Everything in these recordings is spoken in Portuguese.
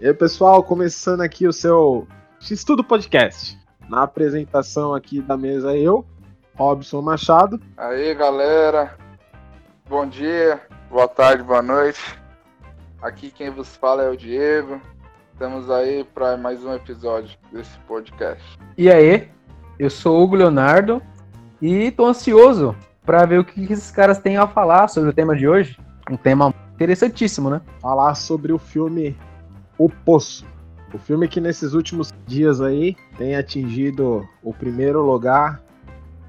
E aí, pessoal, começando aqui o seu X-Tudo Podcast. Na apresentação aqui da mesa, eu, Robson Machado. Aí, galera. Bom dia, boa tarde, boa noite. Aqui quem vos fala é o Diego. Estamos aí para mais um episódio desse podcast. E aí, eu sou o Hugo Leonardo e tô ansioso para ver o que esses caras têm a falar sobre o tema de hoje. Um tema interessantíssimo, né? Falar sobre o filme O Poço. O filme que nesses últimos dias aí tem atingido o primeiro lugar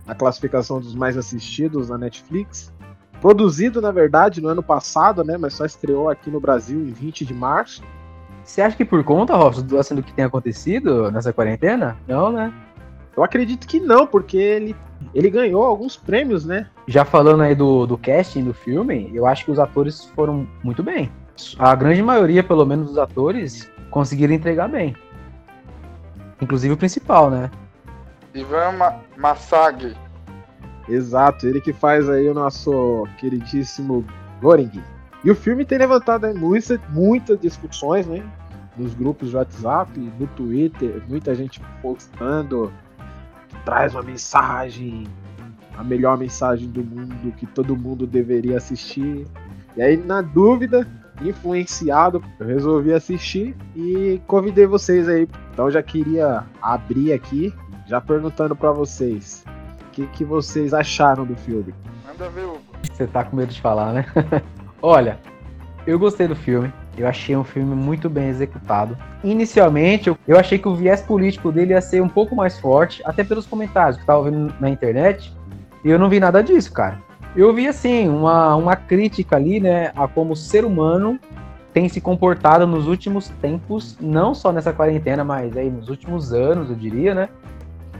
na classificação dos mais assistidos na Netflix. Produzido, na verdade, no ano passado, né? Mas só estreou aqui no Brasil em 20 de março. Você acha que por conta, Robson, do, assim, do que tem acontecido nessa quarentena? Não, né? Eu acredito que não, porque ele, ele ganhou alguns prêmios, né? Já falando aí do, do casting do filme, eu acho que os atores foram muito bem. A grande maioria, pelo menos, dos atores conseguiram entregar bem. Inclusive o principal, né? Ivan Ma Massag. Exato, ele que faz aí o nosso queridíssimo Goring. E o filme tem levantado aí muitas, muitas discussões, né? Nos grupos de WhatsApp, no Twitter, muita gente postando que traz uma mensagem, a melhor mensagem do mundo, que todo mundo deveria assistir. E aí, na dúvida, influenciado, eu resolvi assistir e convidei vocês aí. Então já queria abrir aqui, já perguntando para vocês, o que, que vocês acharam do filme? Manda ver, Hugo. Você tá com medo de falar, né? Olha, eu gostei do filme. Eu achei um filme muito bem executado. Inicialmente, eu, eu achei que o viés político dele ia ser um pouco mais forte, até pelos comentários que eu tava vendo na internet. E eu não vi nada disso, cara. Eu vi, assim, uma, uma crítica ali, né, a como o ser humano tem se comportado nos últimos tempos, não só nessa quarentena, mas aí nos últimos anos, eu diria, né?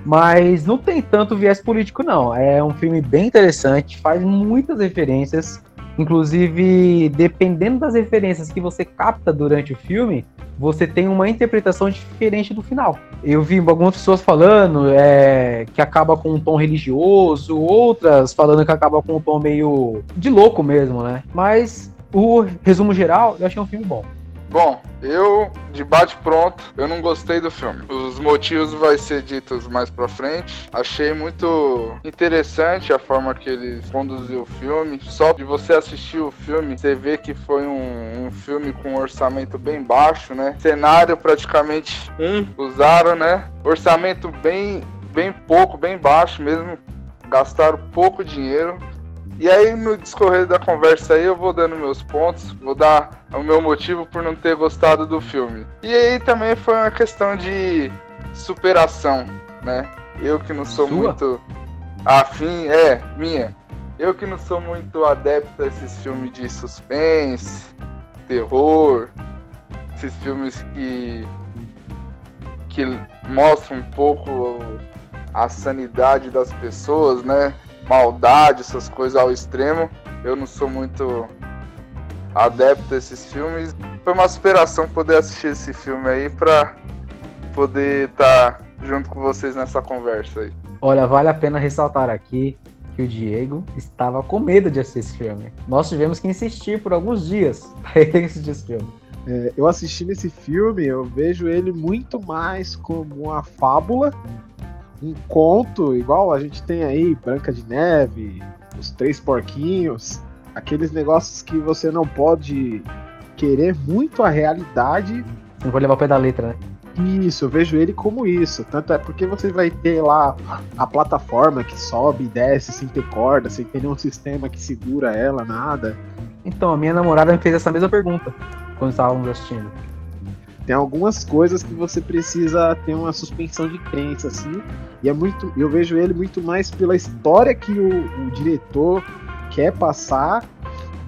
Mas não tem tanto viés político, não. É um filme bem interessante, faz muitas referências. Inclusive, dependendo das referências que você capta durante o filme, você tem uma interpretação diferente do final. Eu vi algumas pessoas falando é, que acaba com um tom religioso, outras falando que acaba com um tom meio de louco mesmo, né? Mas o resumo geral, eu achei um filme bom. Bom, eu, de bate pronto, eu não gostei do filme. Os motivos vai ser ditos mais pra frente. Achei muito interessante a forma que eles conduziu o filme. Só de você assistir o filme, você vê que foi um, um filme com um orçamento bem baixo, né? Cenário praticamente um usaram, né? Orçamento bem, bem pouco, bem baixo mesmo. Gastaram pouco dinheiro. E aí, no discorrer da conversa aí, eu vou dando meus pontos, vou dar o meu motivo por não ter gostado do filme. E aí também foi uma questão de superação, né? Eu que não sou Sua? muito afim, é, minha. Eu que não sou muito adepto a esses filmes de suspense, terror, esses filmes que que mostram um pouco a sanidade das pessoas, né? Maldade, essas coisas ao extremo. Eu não sou muito adepto a esses filmes. Foi uma superação poder assistir esse filme aí pra poder estar junto com vocês nessa conversa aí. Olha, vale a pena ressaltar aqui que o Diego estava com medo de assistir esse filme. Nós tivemos que insistir por alguns dias para ele assistir esse filme. É, eu assistindo esse filme, eu vejo ele muito mais como uma fábula, um conto, igual a gente tem aí, Branca de Neve, Os Três Porquinhos, aqueles negócios que você não pode querer muito a realidade. Não vou levar o pé da letra, né? Isso, eu vejo ele como isso. Tanto é porque você vai ter lá a plataforma que sobe e desce sem ter corda, sem ter nenhum sistema que segura ela, nada. Então, a minha namorada me fez essa mesma pergunta quando estávamos assistindo. Tem algumas coisas que você precisa ter uma suspensão de crença, assim. E é muito. Eu vejo ele muito mais pela história que o, o diretor quer passar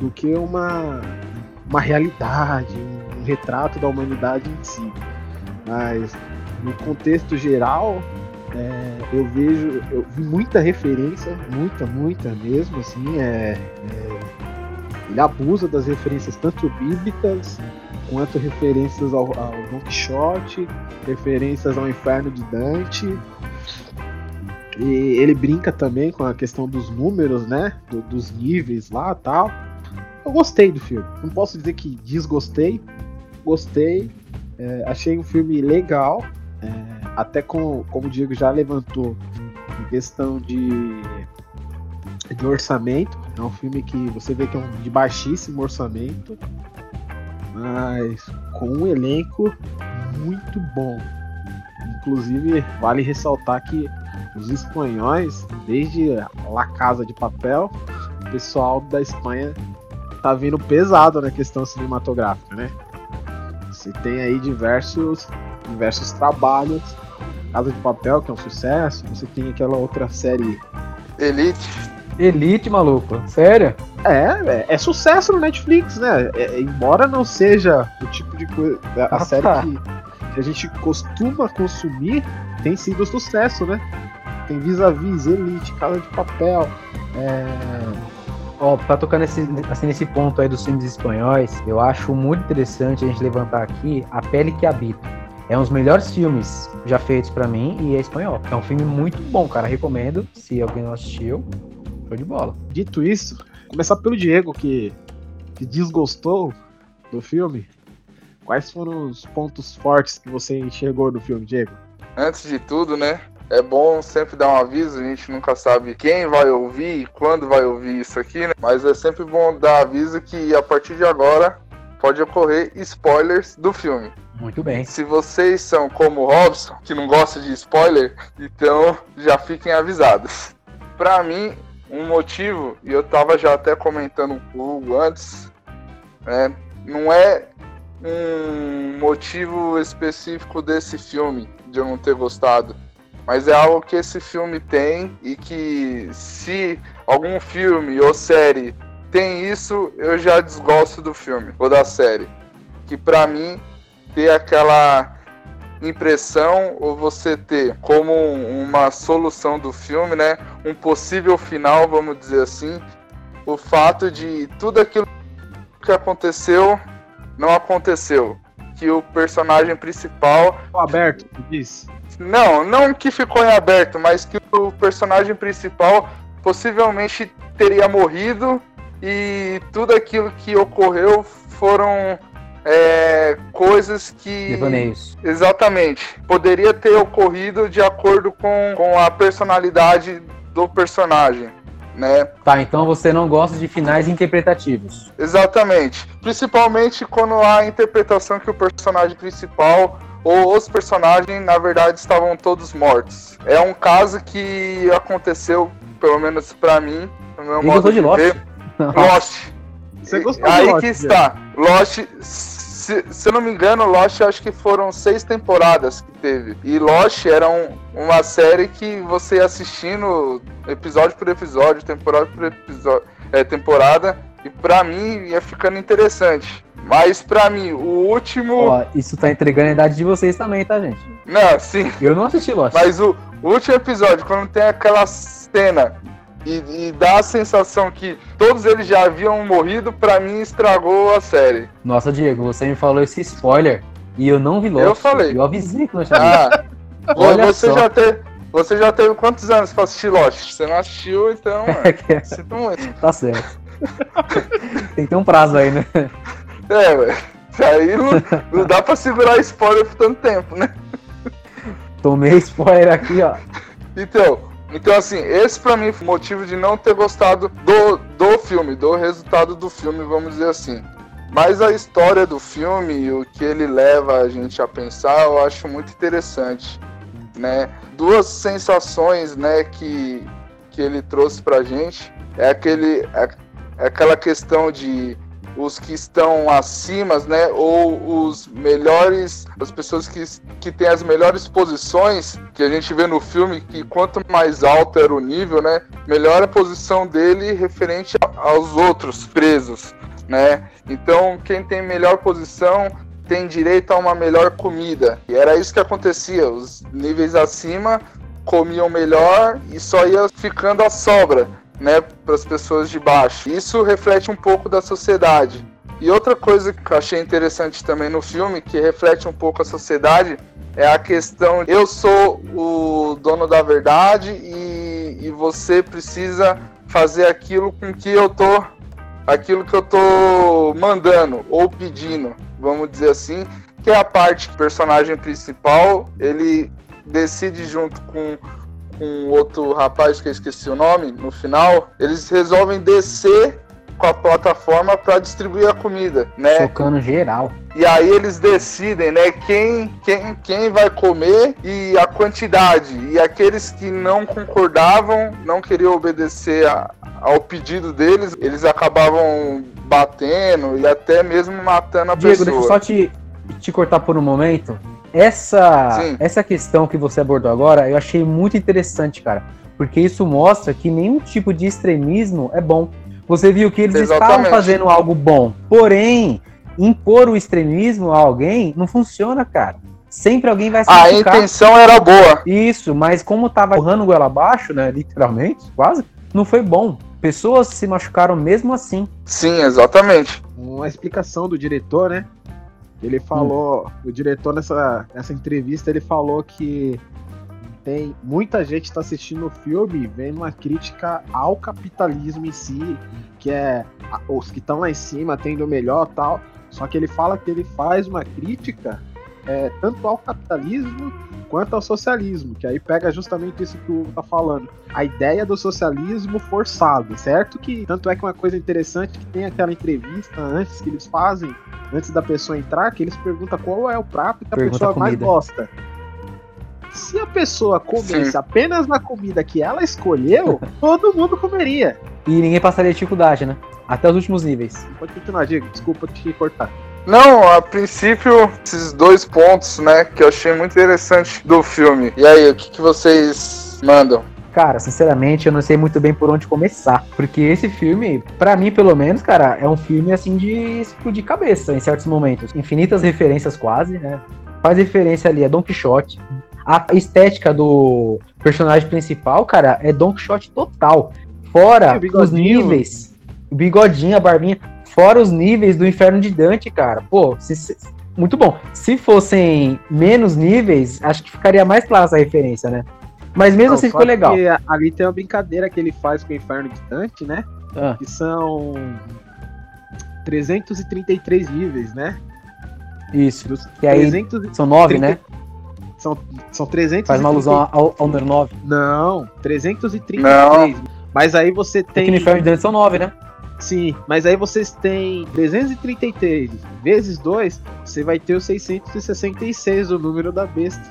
do que uma, uma realidade, um retrato da humanidade em si. Mas no contexto geral, é, eu vejo, eu vi muita referência, muita, muita mesmo, assim, é, é, ele abusa das referências tanto bíblicas quanto referências ao, ao Don Quixote, referências ao Inferno de Dante. E ele brinca também com a questão dos números, né? Do- dos níveis lá tal. Eu gostei do filme. Não posso dizer que desgostei. Gostei. É, achei um filme legal, é, até com, como o Diego já levantou, em questão de, de orçamento. É um filme que você vê que é um de baixíssimo orçamento, mas com um elenco muito bom. Inclusive, vale ressaltar que os espanhóis, desde La Casa de Papel, o pessoal da Espanha tá vindo pesado na questão cinematográfica, né? Você tem aí diversos, diversos trabalhos. Casa de Papel, que é um sucesso. Você tem aquela outra série. Elite. Elite, maluco. Sério? É, é, é sucesso no Netflix, né? É, embora não seja o tipo de coisa. A Ah, série tá. que, que a gente costuma consumir tem sido sucesso, né? Tem Vis-a-Vis, Elite, Casa de Papel. É, Ó, pra tocar nesse, assim, nesse ponto aí dos filmes espanhóis, eu acho muito interessante a gente levantar aqui A Pele que Habita. É um dos melhores filmes já feitos pra mim e é espanhol. É um filme muito bom, cara. Recomendo, se alguém não assistiu. Show de bola. Dito isso, começar pelo Diego, que, que desgostou do filme. Quais foram os pontos fortes que você enxergou no filme, Diego? Antes de tudo, né? É bom sempre dar um aviso, a gente nunca sabe quem vai ouvir e quando vai ouvir isso aqui, né? Mas é sempre bom dar aviso que a partir de agora pode ocorrer spoilers do filme. Muito bem. Se vocês são como o Robson, que não gosta de spoiler, então já fiquem avisados. Pra mim, um motivo, e eu tava já até comentando com o Hugo antes, né, não é um motivo específico desse filme de eu não ter gostado, mas é algo que esse filme tem e que se algum filme ou série tem isso, eu já desgosto do filme ou da série. Que pra mim ter aquela impressão ou você ter como uma solução do filme, né, um possível final, vamos dizer assim, o fato de tudo aquilo que aconteceu não aconteceu, que o personagem principal Ficou aberto, tu disse? não, não que ficou em aberto, mas que o personagem principal possivelmente teria morrido e tudo aquilo que ocorreu foram é, coisas que. Devaneios. Exatamente. Poderia ter ocorrido de acordo com, com a personalidade do personagem, né? Tá, então você não gosta de finais interpretativos. Exatamente. Principalmente quando há a interpretação que o personagem principal ou os personagens, na verdade, estavam todos mortos. É um caso que aconteceu, pelo menos pra mim, no meu E modo gostou de Lost? ver. Lost. Você gostou Aí Lost, que Diego? está. Lost, se, se eu não me engano, Lost acho que foram seis temporadas que teve. E Lost era um- uma série que você ia assistindo episódio por episódio, temporada por episódio, é, temporada, e pra mim ia ficando interessante. Mas pra mim, o último. Ó, isso tá entregando a idade de vocês também, tá, gente? Não, sim. Eu não assisti Lost. Mas o, o último episódio, quando tem aquela cena e, e dá a sensação que todos eles já haviam morrido, pra mim estragou a série. Nossa, Diego, você me falou esse spoiler e eu não vi Lost. Eu falei. Eu avisei que não. Ah, Olha você só. já teve. Você já teve quantos anos pra assistir Lost? Você não assistiu, então. mano, sinto muito. tá certo. Tem que ter um prazo aí, né? É, velho. Aí não, não dá pra segurar spoiler por tanto tempo, né? Tomei spoiler aqui, ó. Então, então assim, esse pra mim foi o motivo de não ter gostado do, do filme, do resultado do filme, vamos dizer assim. Mas a história do filme e o que ele leva a gente a pensar, eu acho muito interessante, né? Duas sensações, né, que, que ele trouxe pra gente é aquele é, é aquela questão de os que estão acima, né, ou os melhores, as pessoas que, que têm as melhores posições, que a gente vê no filme, que quanto mais alto era o nível, né, melhor a posição dele referente aos outros presos, né. Então, quem tem melhor posição tem direito a uma melhor comida. E era isso que acontecia, os níveis acima comiam melhor e só ia ficando a sobra né, para as pessoas de baixo. Isso reflete um pouco da sociedade. E outra coisa que eu achei interessante também no filme, que reflete um pouco a sociedade, é a questão: eu sou o dono da verdade e, e você precisa fazer aquilo com que eu tô, aquilo que eu tô mandando ou pedindo, vamos dizer assim. que é a parte personagem principal, ele decide junto com com outro rapaz que eu esqueci o nome no final, eles resolvem descer com a plataforma para distribuir a comida, né? Focando geral. E aí eles decidem, né, quem, quem, quem vai comer e a quantidade. E aqueles que não concordavam, não queriam obedecer a, ao pedido deles, eles acabavam batendo e até mesmo matando a Diego, pessoa. deixa eu só te, te cortar por um momento. Essa, essa questão que você abordou agora, eu achei muito interessante, cara. Porque isso mostra que nenhum tipo de extremismo é bom. Você viu que eles Exatamente. estavam fazendo algo bom. Porém, impor o extremismo a alguém não funciona, cara. Sempre alguém vai se A machucar. intenção era boa. Isso, mas como tava empurrando goela abaixo, né, literalmente, quase, não foi bom. Pessoas se machucaram mesmo assim. Sim, exatamente. Uma explicação do diretor, né? Ele falou, o diretor nessa, nessa entrevista, ele falou que tem muita gente está assistindo o filme vendo uma crítica ao capitalismo em si, que é os que estão lá em cima tendo o melhor tal. Só que ele fala que ele faz uma crítica é, tanto ao capitalismo quanto ao socialismo, que aí pega justamente isso que o Hugo tá falando. A ideia do socialismo forçado, certo? Que tanto é que uma coisa interessante que tem aquela entrevista antes que eles fazem, antes da pessoa entrar, que eles perguntam qual é o prato que a Pergunta pessoa a mais gosta. Se a pessoa comesse Sim. apenas na comida que ela escolheu, todo mundo comeria. E ninguém passaria dificuldade, né? Até os últimos níveis. Pode continuar, Diego. Desculpa te cortar. Não, a princípio, esses dois pontos, né, que eu achei muito interessante do filme. E aí, o que, que vocês mandam? Cara, sinceramente, eu não sei muito bem por onde começar. Porque esse filme, pra mim, pelo menos, cara, é um filme assim de explodir cabeça em certos momentos. Infinitas referências quase, né? Faz referência ali a Don Quixote. A estética do personagem principal, cara, é Don Quixote total. Fora os níveis. O bigodinho, a barbinha. Fora os níveis do Inferno de Dante, cara. Pô, se- se- muito bom. Se fossem menos níveis, acho que ficaria mais clara essa referência, né? Mas mesmo Não, assim ficou legal. que Ali tem uma brincadeira que ele faz com o Inferno de Dante, né? Ah. Que são 333 níveis, né? Isso. Dos Que aí 300 e- são nove, né? São, são 300 Faz uma alusão ao, ao número nove. Não, 333. Não. Mas aí você Porque tem. no Inferno de Dante são nove, né? Sim, mas aí vocês têm 333 vezes 2, você vai ter os 666, o número da besta.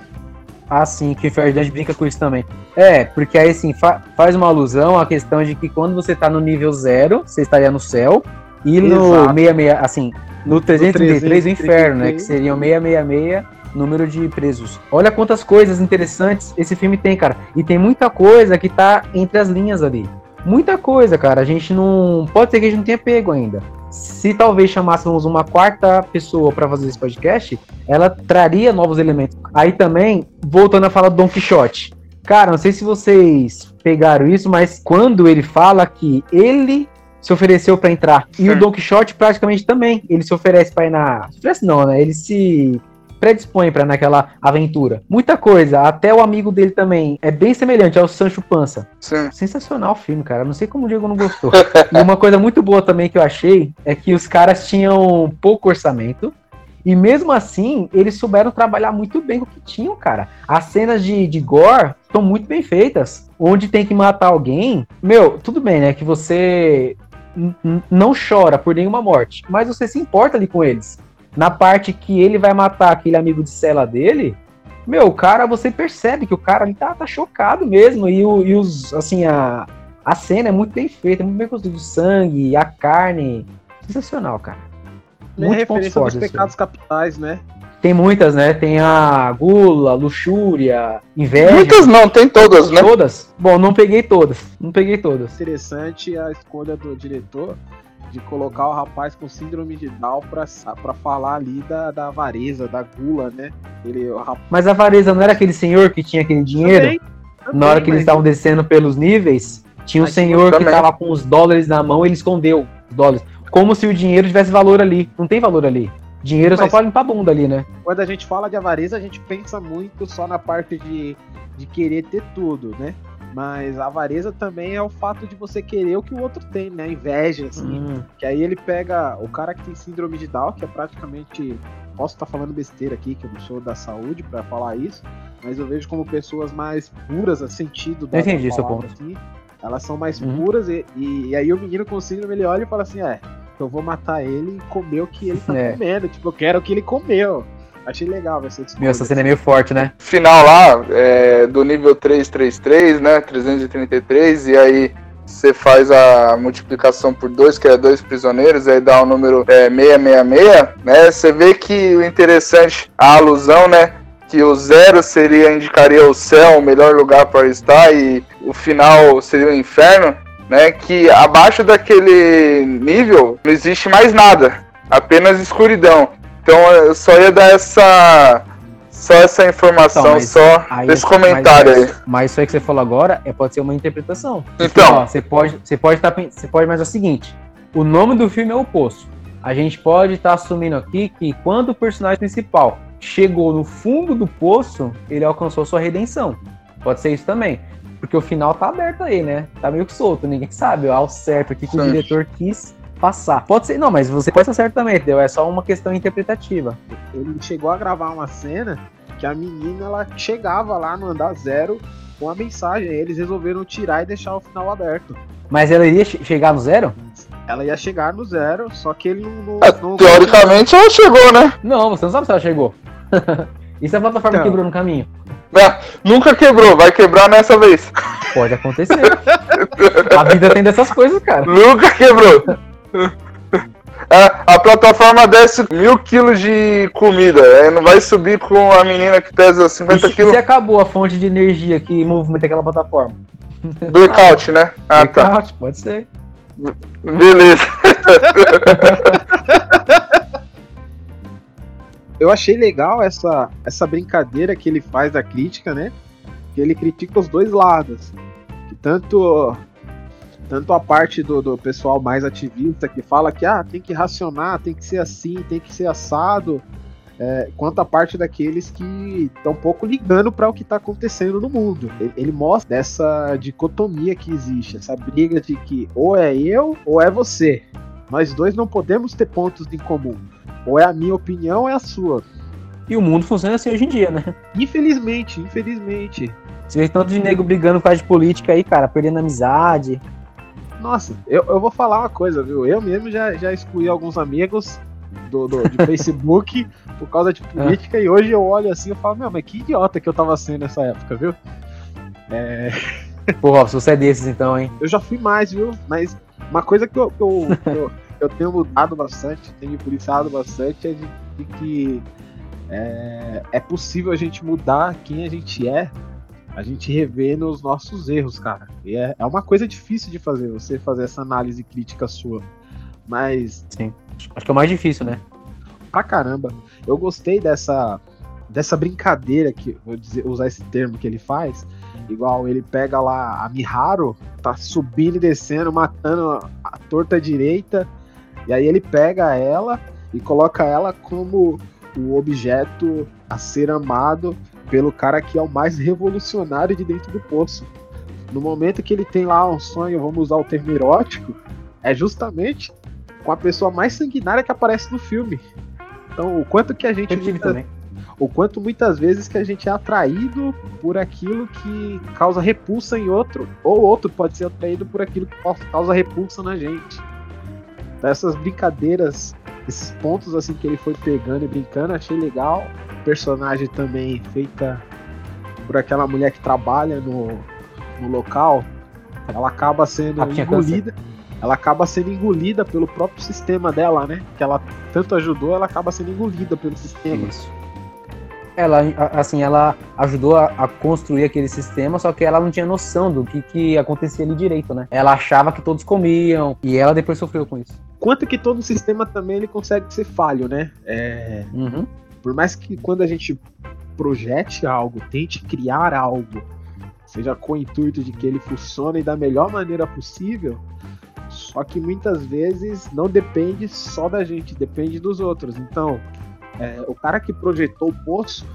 Ah, sim, que o Dante brinca com isso também. É, porque aí, assim, fa- faz uma alusão à questão de que quando você tá no nível zero, você estaria no céu, e no Exato. 66, assim, no 333 o inferno, né? 333. Que seriam 666 número de presos. Olha quantas coisas interessantes esse filme tem, cara. E tem muita coisa que tá entre as linhas ali. Muita coisa, cara. A gente não. Pode ser que a gente não tenha pego ainda. Se talvez chamássemos uma quarta pessoa pra fazer esse podcast, ela traria novos elementos. Aí também, voltando a falar do Don Quixote. Cara, não sei se vocês pegaram isso, mas quando ele fala que ele se ofereceu pra entrar e o. Don Quixote praticamente também, ele se oferece pra ir na, se oferece não, né? Ele se predispõe pra naquela aventura. Muita coisa, até o amigo dele também é bem semelhante ao Sancho Panza. Sim. Sensacional o filme, cara. Não sei como o Diego não gostou. e uma coisa muito boa também que eu achei é que os caras tinham pouco orçamento. E mesmo assim, eles souberam trabalhar muito bem com o que tinham, cara. As cenas de, de gore estão muito bem feitas. Onde tem que matar alguém. Meu, tudo bem, né? Que você não chora por nenhuma morte. Mas você se importa ali com eles. Na parte que ele vai matar aquele amigo de cela dele, meu, o cara, você percebe que o cara ali tá, tá chocado mesmo. E, o, e os, assim, a, a cena é muito bem feita, é muito bem construída. O sangue, a carne. Sensacional, cara. É Muitos pontos referência dos fortes. desse pecados capitais, né? Tem muitas, né? Tem a gula, luxúria, inveja. Muitas não, tem todas, né? Todas? Bom, não peguei todas. Não peguei todas. Interessante a escolha do diretor de colocar o rapaz com síndrome de Down pra, pra falar ali da, da avareza, da gula, né? Ele, o rapaz Mas a Vareza não era aquele senhor que tinha aquele dinheiro? Também, Na hora também, que eles mas- estavam descendo pelos níveis, tinha um Mas senhor que também. tava com os dólares na mão e ele escondeu os dólares. Como se o dinheiro tivesse valor ali. Não tem valor ali. Dinheiro é só Mas- pra limpar a bunda ali, né? quando a gente fala de avareza, a gente pensa muito só na parte de, de querer ter tudo, né? Mas a avareza também é o fato de você querer o que o outro tem, né? A inveja, assim. Hum, Que aí ele pega o cara que tem síndrome de Down, que é praticamente. Posso estar falando besteira aqui, que eu não sou da saúde pra falar isso, mas eu vejo como pessoas mais puras, a sentido da entendi seu ponto. assim. Elas são mais Uhum. puras e, e, e aí o menino com síndrome ele olha e fala assim: é, eu vou matar ele e comer o que ele tá É. comendo. Tipo, eu quero o que ele comeu. Achei legal essa meu, essa escolha. cena é meio forte, né? Final lá, é, do nível 333, né? 333, e aí você faz a multiplicação por 2, que é dois prisioneiros, aí dá o número é, 666, né? Você vê que o interessante, a alusão, né? Que o zero seria, indicaria o céu, o melhor lugar para estar, e o final seria o inferno, né? Que abaixo daquele nível não existe mais nada, apenas escuridão. Então eu só ia dar essa. Só essa informação, Então, mas só Aí, desse mas- comentário aí. mas, Mas isso aí que você falou agora é, pode ser uma interpretação. Porque, Então. ó, você pode, você pode estar, você pode, mas é o seguinte: o nome do filme é o Poço. A gente pode estar assumindo aqui que quando o personagem principal chegou no fundo do poço, ele alcançou sua redenção. Pode ser isso também. Porque o final tá aberto aí, né? Tá meio que solto, ninguém sabe ao certo o que, que o diretor quis passar. Pode ser, não, mas você pode estar certo também, entendeu? É só uma questão interpretativa. Ele chegou a gravar uma cena que a menina ela chegava lá no andar zero com a mensagem. Eles resolveram tirar e deixar o final aberto. Mas ela iria che- chegar no zero? Ela ia chegar no zero, só que ele não. não, É, não- teoricamente ela chegou, né? Não, você não sabe se ela chegou. e se a plataforma Então. quebrou no caminho? É, nunca quebrou, vai quebrar nessa vez. Pode acontecer. a vida tem dessas coisas, cara. Nunca quebrou. É, a plataforma desce mil quilos de comida, aí não vai subir com a menina que pesa E 50 se, quilos se acabou a fonte de energia que movimenta aquela plataforma? blackout, né? Ah, tá. Blackout, Pode ser. Beleza. Eu achei legal essa, essa brincadeira que ele faz da crítica, né? Que ele critica os dois lados. Que tanto, tanto a parte do, do pessoal mais ativista que fala que ah, tem que racionar, tem que ser assim, tem que ser assado. é, quanto a parte daqueles que estão um pouco ligando para o que está acontecendo no mundo. Ele, ele mostra essa dicotomia que existe, essa briga de que ou é eu ou é você. Nós dois não podemos ter pontos em comum. Ou é a minha opinião ou é a sua. E o mundo funciona assim hoje em dia, né? Infelizmente, infelizmente. Você vê tanto de nego brigando por causa de política aí, cara, perdendo amizade. Nossa, eu, eu vou falar uma coisa, viu? Eu mesmo já, já excluí alguns amigos do, do- de Facebook por causa de política e hoje eu olho assim e falo, meu, mas que idiota que eu tava sendo nessa época, viu? É, Porra, se você é desses então, hein? eu já fui mais, viu? Mas uma coisa que eu, que eu, que eu, eu tenho mudado bastante, tenho me policiado bastante, é de, de que é, é possível a gente mudar quem a gente é, a gente rever nos nossos erros, cara. E é, é uma coisa difícil de fazer, você fazer essa análise crítica sua. Mas, Acho que é o mais difícil, né? pra caramba, eu gostei dessa, dessa brincadeira, que vou dizer, usar esse termo que ele faz. Igual ele pega lá a Miharu, tá subindo e descendo, matando a torta direita. E aí ele pega ela e coloca ela como o objeto a ser amado pelo cara que é o mais revolucionário de dentro do poço. No momento que ele tem lá um sonho, vamos usar o termo erótico, é justamente com a pessoa mais sanguinária que aparece no filme. Então, o quanto que a gente muita- também. o quanto muitas vezes que a gente é atraído por aquilo que causa repulsa em outro, ou outro pode ser atraído por aquilo que causa repulsa na gente. Então, essas brincadeiras, esses pontos assim que ele foi pegando e brincando, achei legal. Personagem também feita por aquela mulher que trabalha no, no local, ela acaba sendo Ah, engolida. Ela acaba sendo engolida pelo próprio sistema dela, né? Que ela tanto ajudou, ela acaba sendo engolida pelo sistema. Isso. Ela, assim, ela ajudou a, a construir aquele sistema, só que ela não tinha noção do que, que acontecia ali direito, né? Ela achava que todos comiam, e ela depois sofreu com isso. quanto que todo sistema também ele consegue ser falho, né? É, Uhum. por mais que quando a gente projete algo, tente criar algo, seja com o intuito de que ele funcione da melhor maneira possível, só que muitas vezes não depende só da gente, depende dos outros. Então, é, o cara que projetou o poço,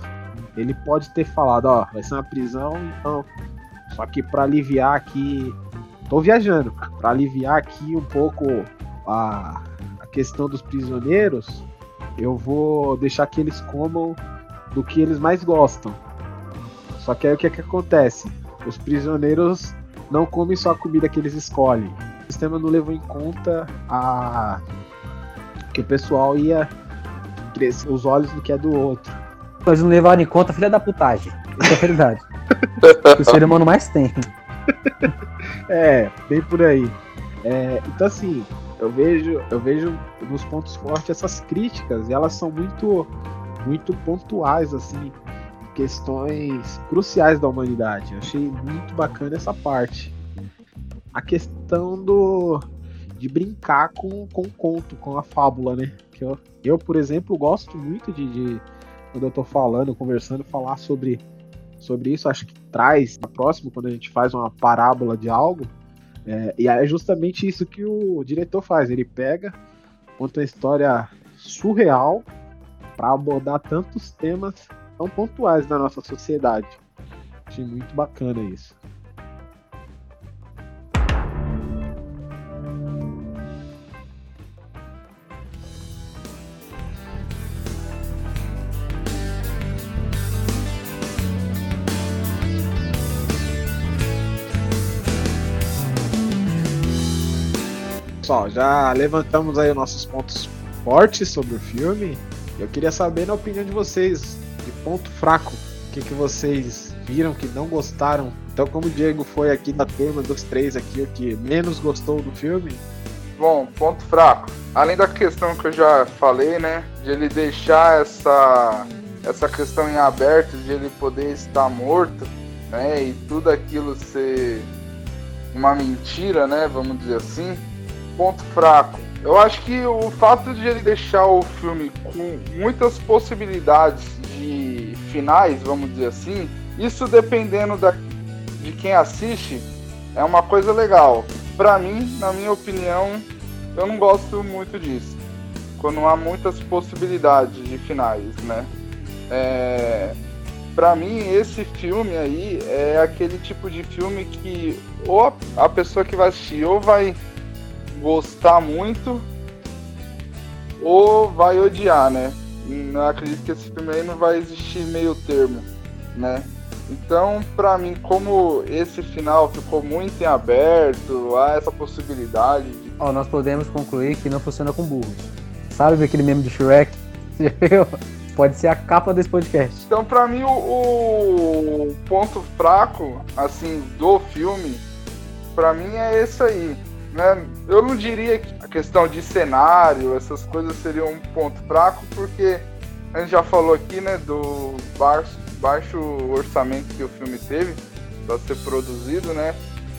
ele pode ter falado, ó, vai ser uma prisão, então Só que para aliviar aqui, tô viajando, para aliviar aqui um pouco a, a questão dos prisioneiros, eu vou deixar que eles comam do que eles mais gostam. Só que aí o que, é que acontece? Os prisioneiros não comem só a comida que eles escolhem. O sistema não levou em conta a que o pessoal ia os olhos do que é do outro. Eles não levaram em conta a filha da putagem. Isso é verdade. o ser humano mais tem. É, bem por aí. É, então assim, eu vejo, eu vejo nos pontos fortes essas críticas e elas são muito, muito pontuais assim, questões cruciais da humanidade. Eu achei muito bacana essa parte. A questão do de brincar com, com o conto, com a fábula, né? Que eu, eu, por exemplo, gosto muito de, de quando eu tô falando, conversando, falar sobre sobre isso. Acho que traz na próxima quando a gente faz uma parábola de algo é, e é justamente isso que o diretor faz. Ele pega, conta uma história surreal para abordar tantos temas tão pontuais da nossa sociedade. Achei muito bacana isso. Pessoal, já levantamos aí os nossos pontos fortes sobre o filme. Eu queria saber na opinião de vocês, de ponto fraco, o que, que vocês viram que não gostaram. Então, como o Diego foi aqui da turma dos três aqui, o que menos gostou do filme. Bom, ponto fraco. Além da questão que eu já falei, né, de ele deixar essa essa questão em aberto, de ele poder estar morto, né, e tudo aquilo ser uma mentira, né, vamos dizer assim ponto fraco. Eu acho que o fato de ele deixar o filme com muitas possibilidades de finais, vamos dizer assim, isso dependendo da, de quem assiste, é uma coisa legal. Para mim, na minha opinião, eu não gosto muito disso. Quando há muitas possibilidades de finais, né? É, para mim, esse filme aí é aquele tipo de filme que ou a pessoa que vai assistir ou vai gostar muito ou vai odiar, né? Não acredito que esse filme aí não vai existir meio termo, né? Então, para mim, como esse final ficou muito em aberto, há essa possibilidade de... oh, nós podemos concluir que não funciona com burros. Sabe aquele meme de Shrek? Pode ser a capa desse podcast. Então, para mim, o, o, ponto fraco, assim, do filme, para mim é esse aí. Né? Eu não diria que a questão de cenário, essas coisas seriam um ponto fraco, porque a gente já falou aqui, né, do baixo, baixo orçamento que o filme teve para ser produzido, né?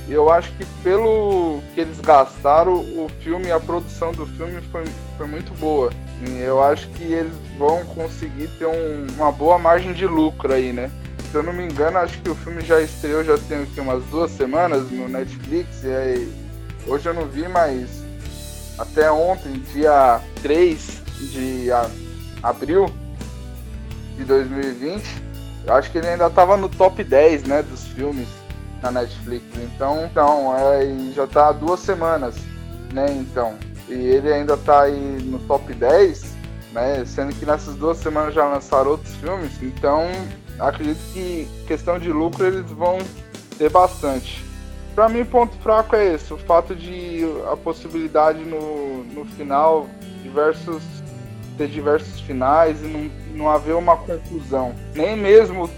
E eu acho que pelo que eles gastaram, o filme, a produção do filme foi, foi muito boa. E eu acho que eles vão conseguir ter um, uma boa margem de lucro aí, né? Se eu não me engano, acho que o filme já estreou já tem aqui umas duas semanas no Netflix e aí Hoje eu não vi, mas até ontem, dia 3 de abril de 2020, eu acho que ele ainda estava no top 10 né, dos filmes na Netflix. Então, então é, já está há duas semanas, né? Então. E ele ainda está aí no top 10, né? Sendo que nessas duas semanas já lançaram outros filmes. Então, acredito que questão de lucro eles vão ter bastante. Pra mim, ponto fraco é esse: o fato de a possibilidade no, no final, diversos ter diversos finais e não, não haver uma conclusão. Nem mesmo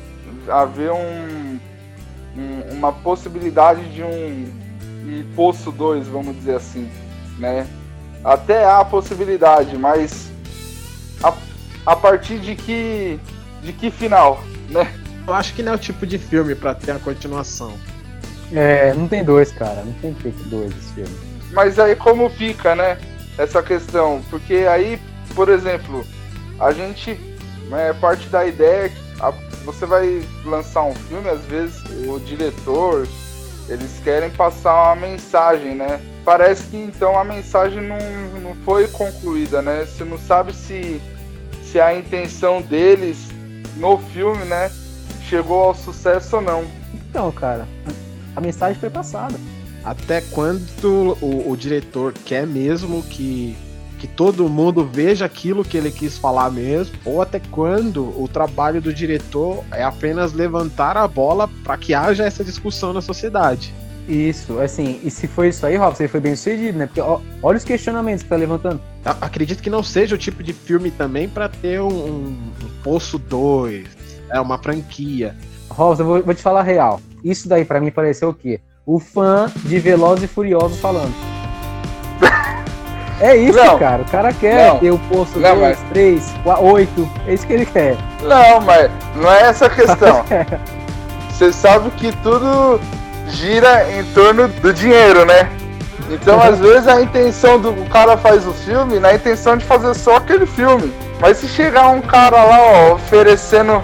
haver um, um uma possibilidade de um, um poço 2, vamos dizer assim, né? Até há a possibilidade, mas a, a partir de que de que final, né? Eu acho que não é o tipo de filme para ter a continuação. É, não tem dois, cara. Não tem dois esse filme. Mas aí como fica, né? Essa questão. Porque aí, por exemplo, a gente é, parte da ideia que a, você vai lançar um filme, às vezes o diretor, eles querem passar uma mensagem, né? Parece que então a mensagem não, não foi concluída, né? Você não sabe se, se a intenção deles no filme, né, chegou ao sucesso ou não. Então, cara, A mensagem foi passada. Até quando o, o diretor quer mesmo que, que todo mundo veja aquilo que ele quis falar mesmo, ou até quando o trabalho do diretor é apenas levantar a bola para que haja essa discussão na sociedade. Isso, assim, e se foi isso aí, Robson, ele foi bem sucedido, né? Porque ó, olha os questionamentos que tá levantando. Acredito que não seja o tipo de filme também para ter um, um, Poço 2, é uma franquia. Robson, eu vou, vou te falar a real. Isso daí para mim pareceu o quê? O fã de Velozes e Furiosos falando. É isso, não, cara. O cara quer não, ter o posto 2, 3, 8. É isso que ele quer. Não, mas não é essa a questão. Você sabe que tudo gira em torno do dinheiro, né? Então, às vezes, a intenção do o cara faz o filme na intenção de fazer só aquele filme. Mas se chegar um cara lá, ó, oferecendo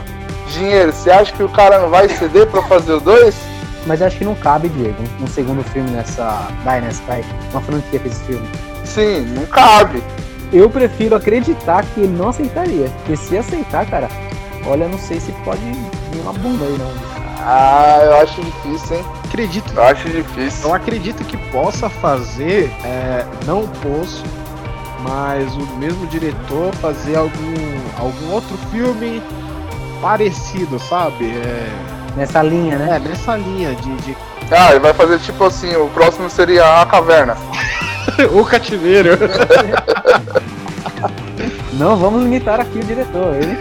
dinheiro, você acha que o cara não vai ceder pra fazer o dois? Mas acho que não cabe, Diego, um segundo filme nessa Dynasty, uma franquia com esse filme. Sim, não cabe. Eu prefiro acreditar que ele não aceitaria. Porque se aceitar, cara, olha, não sei se pode vir uma bunda aí, não. Ah, eu acho difícil, hein? Acredito. Eu acho difícil. Eu acredito que possa fazer, é, não o Poço, mas o mesmo diretor fazer algum, algum outro filme parecido, sabe? É... Nessa linha, né? É, nessa linha de, de... Ah, ele vai fazer tipo assim, o próximo seria a caverna. o cativeiro. Não vamos limitar aqui o diretor, ele.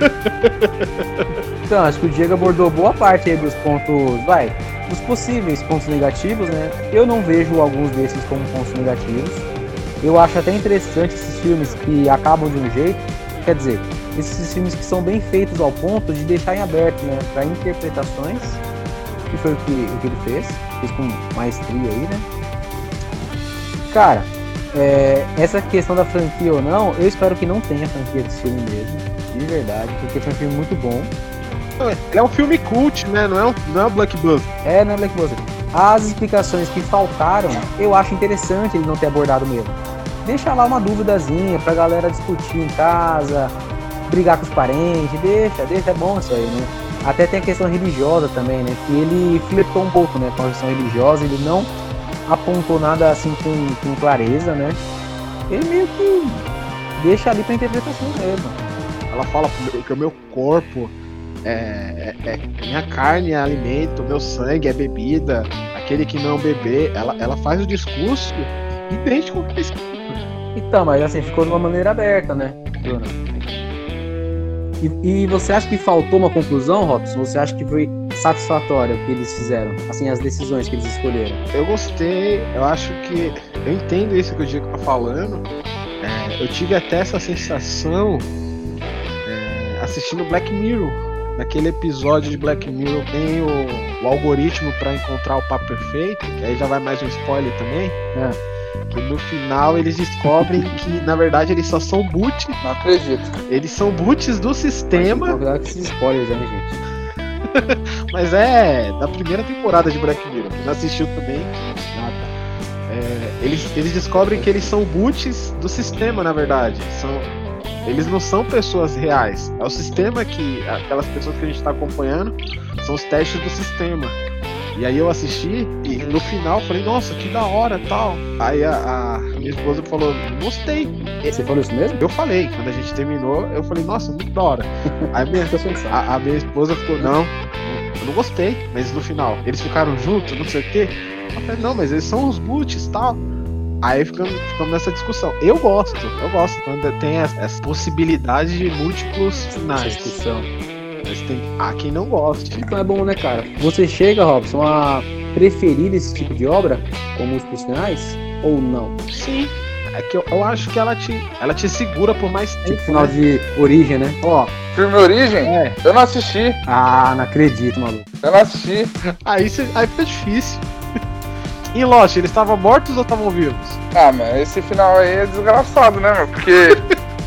Então, acho que o Diego abordou boa parte dos pontos, vai, dos possíveis pontos negativos, né? Eu não vejo alguns desses como pontos negativos. Eu acho até interessante esses filmes que acabam de um jeito, quer dizer, esses filmes que são bem feitos ao ponto de deixar em aberto, né, para interpretações, que foi o que, o que ele fez, fez com maestria aí, né? Cara, é, essa questão da franquia ou não, eu espero que não tenha franquia desse filme mesmo de verdade, porque foi um filme muito bom. É um filme cult, né? Não é um, não é um blockbuster. É, não é blockbuster. As explicações que faltaram, eu acho interessante ele não ter abordado mesmo. Deixa lá uma duvidazinha pra galera discutir em casa, brigar com os parentes, deixa, deixa, é bom isso aí, né? Até tem a questão religiosa também, né? Que ele flertou um pouco, né, com a questão religiosa, ele não apontou nada assim com, com clareza, né? Ele meio que deixa ali pra interpretação mesmo. Ela fala que o meu corpo é, é, é, minha carne é alimento, meu sangue é bebida, aquele que não beber, ela, ela faz o discurso idêntico com esse Então, mas assim, ficou de uma maneira aberta, né, Bruno? E, e, você acha que faltou uma conclusão, Robson? Você acha que foi satisfatório o que eles fizeram? Assim, as decisões que eles escolheram? Eu gostei, eu acho que. Eu entendo isso que o Diego tá falando. É, eu tive até essa sensação assistindo Black Mirror. Naquele episódio de Black Mirror tem o, o algoritmo para encontrar o papo perfeito, que aí já vai mais um spoiler também. É. Que no final eles descobrem que na verdade eles só são boots. Não acredito. Eles são boots do sistema. Na verdade, esses spoilers aí, gente. Mas é da primeira temporada de Black Mirror. Quem não assistiu também. É, eles, eles descobrem que eles são boots do sistema, na verdade. São, eles não são pessoas reais. É o sistema que. Aquelas pessoas que a gente está acompanhando são os testes do sistema. E aí eu assisti e no final falei, nossa, que da hora tal. Aí a, a minha esposa falou, gostei. Você falou isso mesmo? Eu falei, quando a gente terminou, eu falei, nossa, muito da hora. Aí minha, a, a minha esposa ficou, não, eu não gostei, mas no final, eles ficaram juntos, não sei o quê. Eu falei, não, mas eles são os boots tal. Aí ficamos, ficamos nessa discussão. Eu gosto, eu gosto quando tem essa possibilidade de múltiplos finais. Discussão. Mas tem há quem não goste. Então é bom, né, cara? Você chega, Robson, a preferir esse tipo de obra com múltiplos finais? Ou não? Sim. É que eu, eu acho que ela te, ela te segura por mais tempo. Tipo final né? de origem, né? Ó. Filme Origem? É. Eu não assisti. Ah, não acredito, maluco. Eu não assisti. Aí, cê, aí fica difícil. Em Lost, eles estavam mortos ou estavam vivos? Ah, mas esse final aí é desgraçado, né, meu? Porque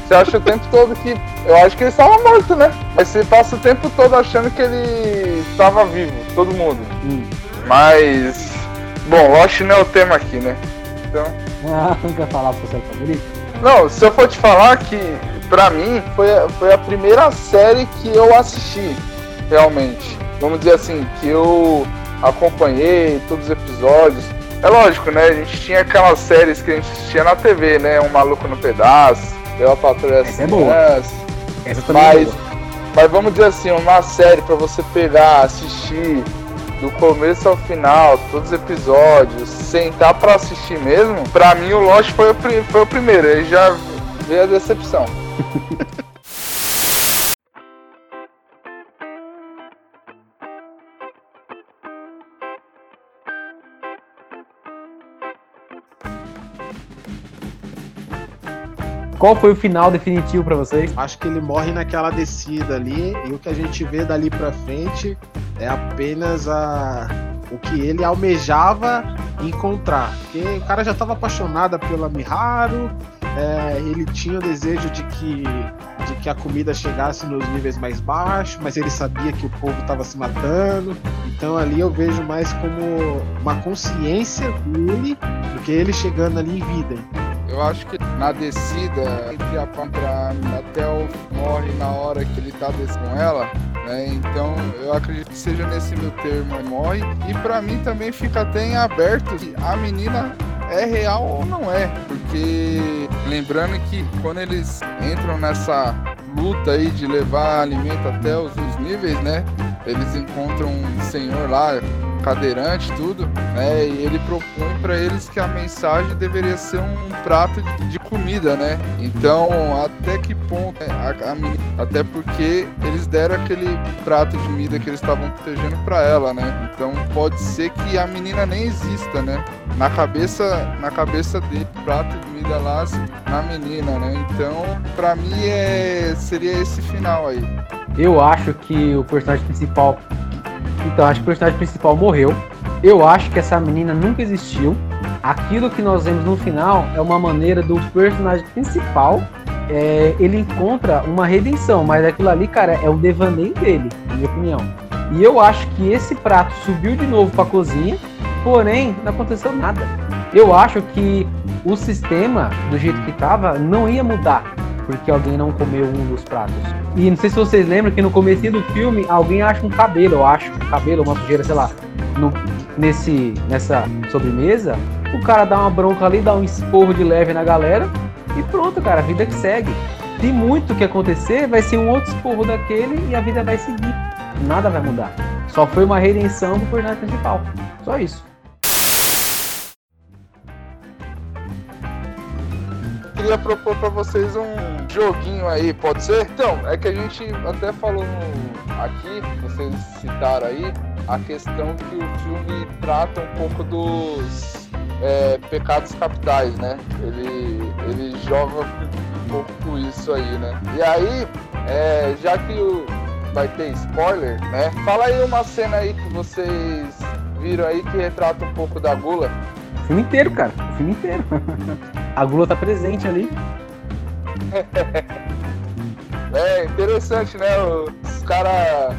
você acha o tempo todo que. Eu acho que ele estava morto, né? Mas você passa o tempo todo achando que ele estava vivo, todo mundo. Hum. Mas. Bom, Lost não é o tema aqui, né? Então. Ah, não quer falar pro seu favorito? Não, se eu for te falar que, pra mim, foi, foi a primeira série que eu assisti, realmente. Vamos dizer assim, que eu acompanhei todos os episódios. É lógico, né? A gente tinha aquelas séries que a gente assistia na TV, né? Um Maluco no Pedaço, Eu a Patrulha Essa é boa. Essa também mas, é boa. mas vamos dizer assim, uma série para você pegar, assistir do começo ao final, todos os episódios, sentar para assistir mesmo, pra mim o Lost foi o, foi o primeiro, aí já veio a decepção. Qual foi o final definitivo para vocês? Acho que ele morre naquela descida ali e o que a gente vê dali para frente é apenas a o que ele almejava encontrar. Porque o cara já estava apaixonado pela Miharu, é, ele tinha o desejo de que, de que a comida chegasse nos níveis mais baixos, mas ele sabia que o povo estava se matando. Então ali eu vejo mais como uma consciência dele do que ele chegando ali em vida. Eu acho que na descida, entre a contra até o morre na hora que ele tá descendo com ela, né? Então eu acredito que seja nesse meu termo morre. E para mim também fica até em aberto se a menina é real ou não é. Porque lembrando que quando eles entram nessa luta aí de levar alimento até os, os níveis, né? Eles encontram um senhor lá cadeirante, tudo, né? E ele propõe para eles que a mensagem deveria ser um prato de, de comida, né? Então, até que ponto né, a, a, até porque eles deram aquele prato de comida que eles estavam protegendo para ela, né? Então, pode ser que a menina nem exista, né? Na cabeça, na cabeça dele, prato de comida lá na menina, né? Então, para mim é seria esse final aí. Eu acho que o personagem principal então, acho que o personagem principal morreu. Eu acho que essa menina nunca existiu. Aquilo que nós vemos no final é uma maneira do personagem principal. É, ele encontra uma redenção, mas aquilo ali, cara, é o devaneio dele, na minha opinião. E eu acho que esse prato subiu de novo para a cozinha, porém não aconteceu nada. Eu acho que o sistema, do jeito que estava, não ia mudar porque alguém não comeu um dos pratos. E não sei se vocês lembram que no começo do filme alguém acha um cabelo, eu acho, um cabelo, uma sujeira, sei lá, no, nesse, nessa sobremesa. O cara dá uma bronca ali, dá um esporro de leve na galera e pronto, cara, a vida que segue. Se muito que acontecer, vai ser um outro esporro daquele e a vida vai seguir. Nada vai mudar. Só foi uma redenção do personagem principal. Só isso. Queria propor para vocês um joguinho aí, pode ser? Então, é que a gente até falou aqui, vocês citaram aí, a questão que o filme trata um pouco dos é, pecados capitais, né? Ele, ele joga um pouco isso aí, né? E aí, é, já que o, vai ter spoiler, né? Fala aí uma cena aí que vocês viram aí que retrata um pouco da gula. O filme inteiro, cara. O filme inteiro. A gula tá presente ali. é interessante, né? Os caras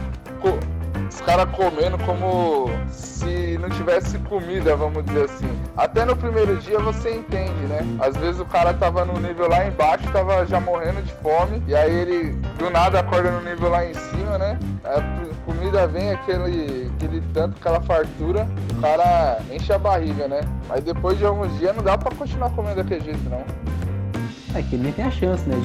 os cara comendo como se não tivesse comida, vamos dizer assim. Até no primeiro dia você entende, né? Às vezes o cara tava no nível lá embaixo, tava já morrendo de fome, e aí ele do nada acorda no nível lá em cima, né? A comida vem aquele, aquele tanto, aquela fartura, o cara enche a barriga, né? Mas depois de alguns dias não dá pra continuar comendo daquele jeito, não. É que nem tem a chance, né?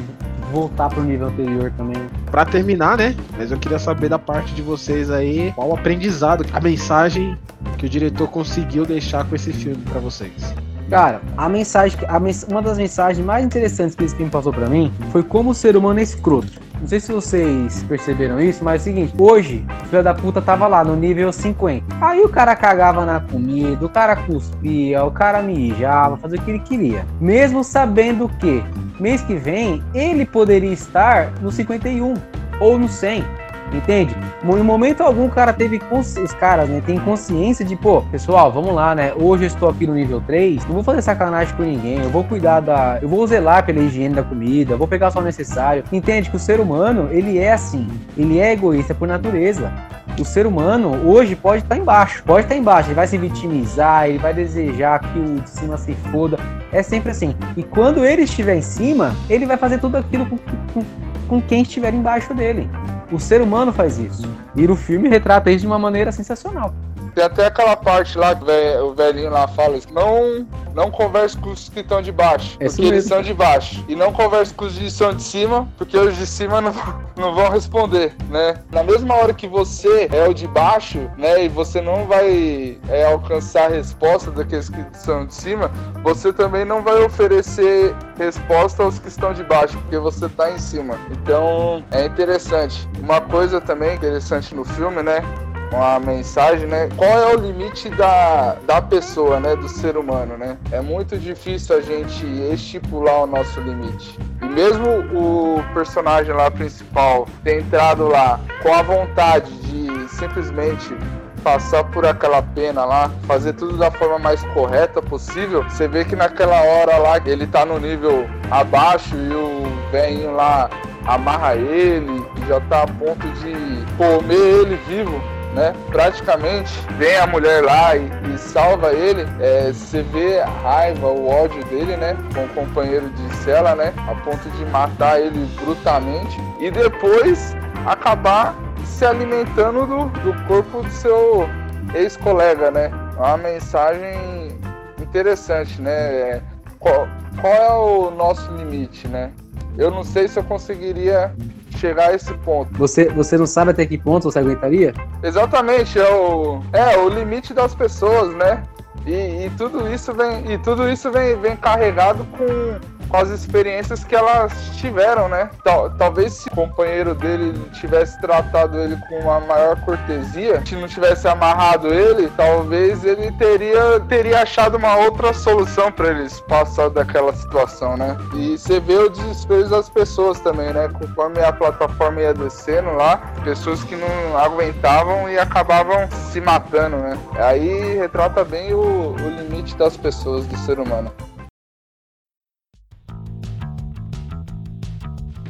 Voltar pro nível anterior também. Pra terminar, né? Mas eu queria saber da parte de vocês aí qual o aprendizado, a mensagem que o diretor conseguiu deixar com esse filme para vocês. Cara, a mensagem, a mens uma das mensagens mais interessantes que esse filme passou para mim foi como o ser humano é escroto. Não sei se vocês perceberam isso, mas é o seguinte: hoje, o filho da puta tava lá no nível 50. Aí o cara cagava na comida, o cara cuspia, o cara mijava, fazia o que ele queria. Mesmo sabendo que mês que vem ele poderia estar no 51 ou no 100. Entende? Em momento algum o cara teve os caras, né, tem consciência de, pô, pessoal, vamos lá, né? Hoje eu estou aqui no nível 3, não vou fazer sacanagem com ninguém, eu vou cuidar da, eu vou zelar pela higiene da comida, vou pegar só o necessário. Entende que o ser humano, ele é assim, ele é egoísta por natureza. O ser humano hoje pode estar embaixo, pode estar embaixo, ele vai se vitimizar, ele vai desejar que o de cima se foda. É sempre assim. E quando ele estiver em cima, ele vai fazer tudo aquilo com, com, com quem estiver embaixo dele. O ser humano faz isso. E o filme retrata isso de uma maneira sensacional. Tem até aquela parte lá que o velhinho lá fala: não, não converse com os que estão de baixo, é porque eles são de baixo. E não converse com os que estão de cima, porque os de cima não, não vão responder, né? Na mesma hora que você é o de baixo, né, e você não vai é, alcançar a resposta daqueles que estão de cima, você também não vai oferecer resposta aos que estão de baixo, porque você está em cima. Então é interessante. Uma coisa também interessante no filme, né? Uma mensagem, né? Qual é o limite da, da pessoa, né? Do ser humano, né? É muito difícil a gente estipular o nosso limite. E mesmo o personagem lá principal ter entrado lá com a vontade de simplesmente passar por aquela pena lá, fazer tudo da forma mais correta possível, você vê que naquela hora lá ele tá no nível abaixo e o velhinho lá amarra ele, já tá a ponto de comer ele vivo né? Praticamente vem a mulher lá e, e salva ele. É, você vê a raiva, o ódio dele, né? Com o companheiro de cela, né? A ponto de matar ele brutalmente e depois acabar se alimentando do, do corpo do seu ex-colega, né? Uma mensagem interessante, né? É, qual, qual é o nosso limite, né? Eu não sei se eu conseguiria chegar a esse ponto. Você, você não sabe até que ponto você aguentaria? Exatamente, é o, é o limite das pessoas, né? E, e tudo isso vem, e tudo isso vem, vem carregado com com as experiências que elas tiveram, né? Tal, talvez se o companheiro dele tivesse tratado ele com uma maior cortesia, se não tivesse amarrado ele, talvez ele teria, teria achado uma outra solução para eles passar daquela situação, né? E você vê o desespero das pessoas também, né? Conforme a plataforma ia descendo lá, pessoas que não aguentavam e acabavam se matando, né? Aí retrata bem o, o limite das pessoas, do ser humano.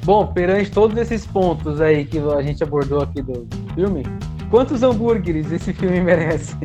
Bom, perante todos esses pontos aí que a gente abordou aqui do filme, quantos hambúrgueres esse filme merece?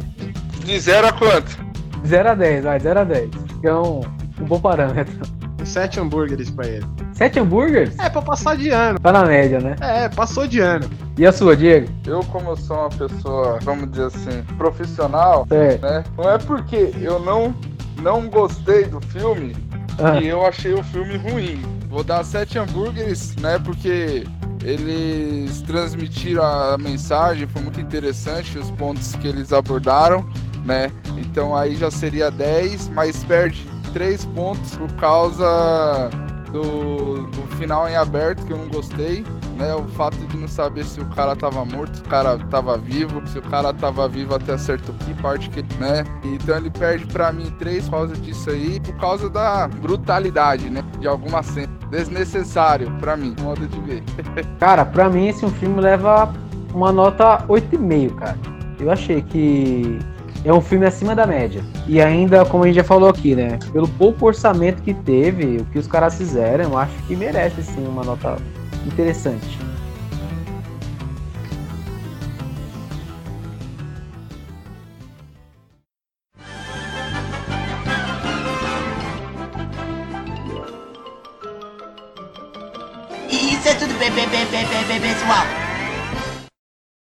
De 0 a quanto? 0 a 10, vai, 0 a 10. Que é um, um bom parâmetro. Sete hambúrgueres pra ele. Sete hambúrgueres? É, pra passar de ano. Tá na média, né? É, passou de ano. E a sua, Diego? Eu, como eu sou uma pessoa, vamos dizer assim, profissional, é. né? Não é porque eu não, não gostei do filme ah. que eu achei o filme ruim. Vou dar sete hambúrgueres, né? Porque eles transmitiram a mensagem, foi muito interessante os pontos que eles abordaram, né? Então aí já seria 10, mas perde 3 pontos por causa do, do final em aberto que eu não gostei, né? O fato de não saber se o cara tava morto, se o cara tava vivo, se o cara tava vivo até certo que parte que, né? Então ele perde para mim três por causa disso aí, por causa da brutalidade, né? De alguma cena desnecessário para mim, modo de ver. cara, para mim esse filme leva uma nota 8,5, cara. Eu achei que é um filme acima da média. E ainda, como a gente já falou aqui, né? Pelo pouco orçamento que teve, o que os caras fizeram, eu acho que merece sim uma nota interessante.